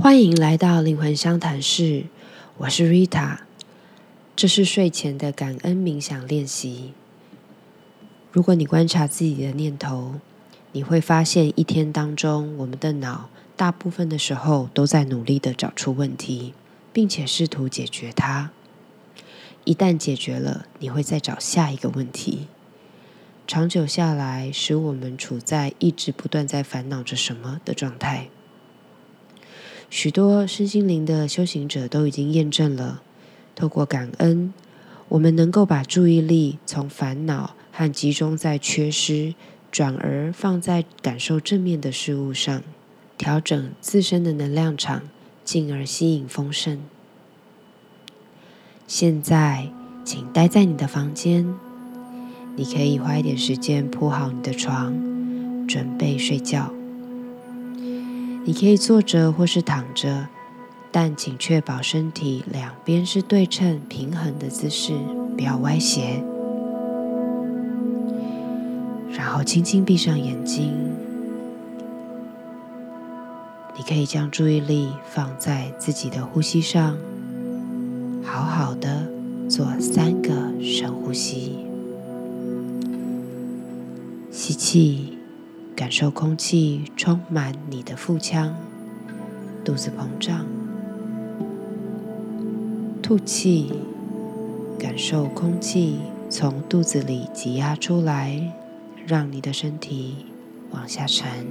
欢迎来到灵魂相谈室，我是 Rita。这是睡前的感恩冥想练习。如果你观察自己的念头，你会发现一天当中，我们的脑大部分的时候都在努力的找出问题，并且试图解决它。一旦解决了，你会再找下一个问题。长久下来，使我们处在一直不断在烦恼着什么的状态。许多身心灵的修行者都已经验证了，透过感恩，我们能够把注意力从烦恼和集中在缺失，转而放在感受正面的事物上，调整自身的能量场，进而吸引丰盛。现在，请待在你的房间，你可以花一点时间铺好你的床，准备睡觉。你可以坐着或是躺着，但请确保身体两边是对称、平衡的姿势，不要歪斜。然后轻轻闭上眼睛，你可以将注意力放在自己的呼吸上，好好的做三个深呼吸，吸气。感受空气充满你的腹腔，肚子膨胀。吐气，感受空气从肚子里挤压出来，让你的身体往下沉，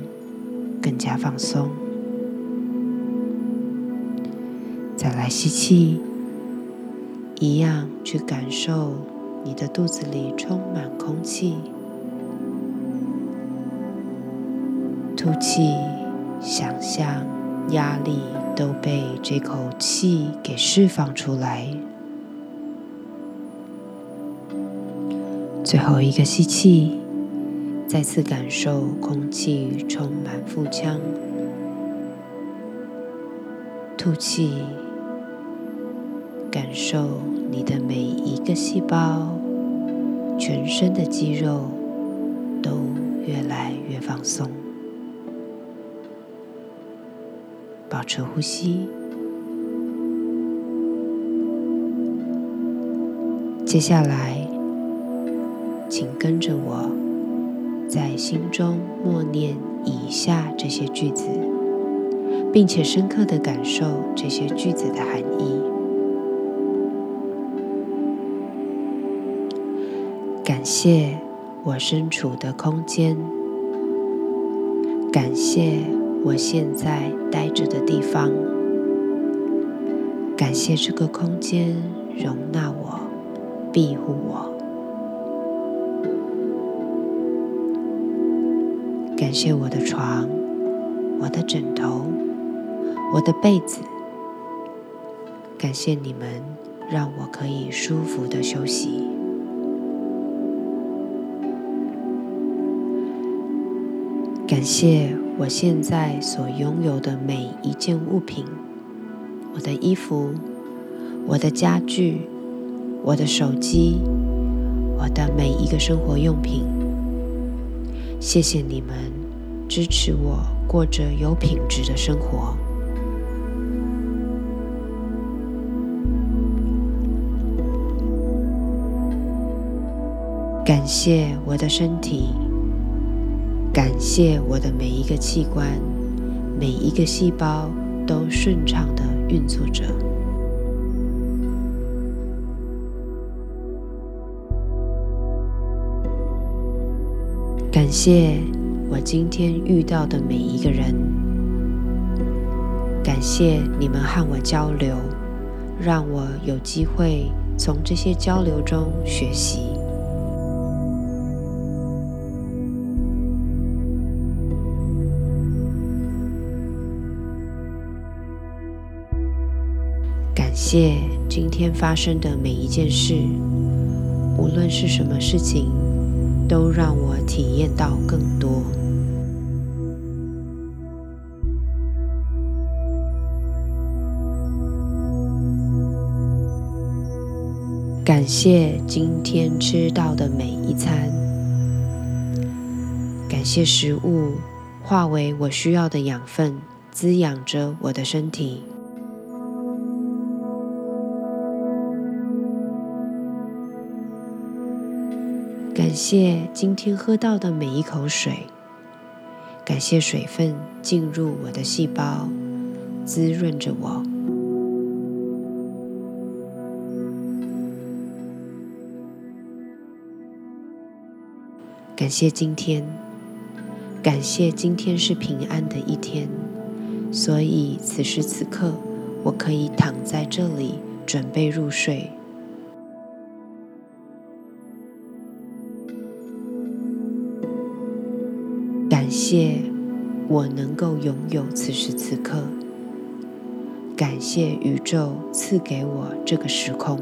更加放松。再来吸气，一样去感受你的肚子里充满空气。吐气，想象压力都被这口气给释放出来。最后一个吸气，再次感受空气充满腹腔。吐气，感受你的每一个细胞、全身的肌肉都越来越放松。持呼吸。接下来，请跟着我，在心中默念以下这些句子，并且深刻的感受这些句子的含义。感谢我身处的空间，感谢。我现在待着的地方，感谢这个空间容纳我、庇护我。感谢我的床、我的枕头、我的被子。感谢你们，让我可以舒服的休息。感谢。我现在所拥有的每一件物品，我的衣服、我的家具、我的手机、我的每一个生活用品，谢谢你们支持我过着有品质的生活。感谢我的身体。感谢我的每一个器官，每一个细胞都顺畅的运作着。感谢我今天遇到的每一个人，感谢你们和我交流，让我有机会从这些交流中学习。感谢今天发生的每一件事，无论是什么事情，都让我体验到更多。感谢今天吃到的每一餐，感谢食物化为我需要的养分。滋养着我的身体。感谢今天喝到的每一口水，感谢水分进入我的细胞，滋润着我。感谢今天，感谢今天是平安的一天，所以此时此刻我可以躺在这里准备入睡。感谢我能够拥有此时此刻，感谢宇宙赐给我这个时空，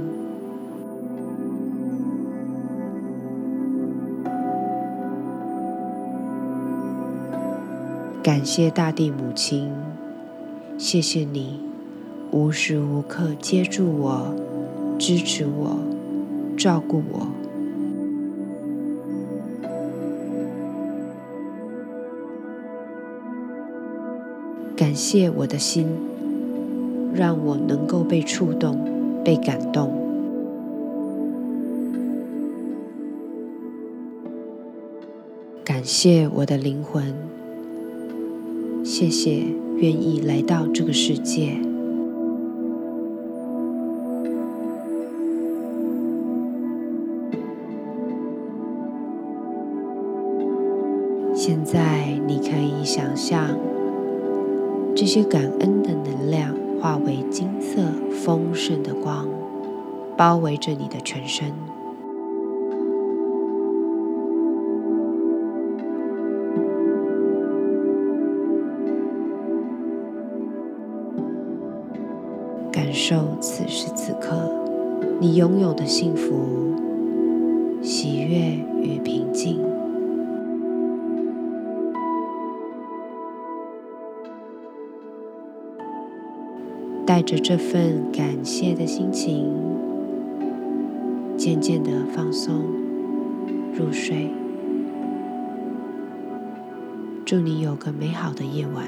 感谢大地母亲，谢谢你无时无刻接住我、支持我、照顾我。感谢我的心，让我能够被触动、被感动。感谢我的灵魂，谢谢愿意来到这个世界。现在你可以想象。这些感恩的能量化为金色丰盛的光，包围着你的全身。感受此时此刻你拥有的幸福、喜悦与平静。带着这份感谢的心情，渐渐的放松入睡。祝你有个美好的夜晚。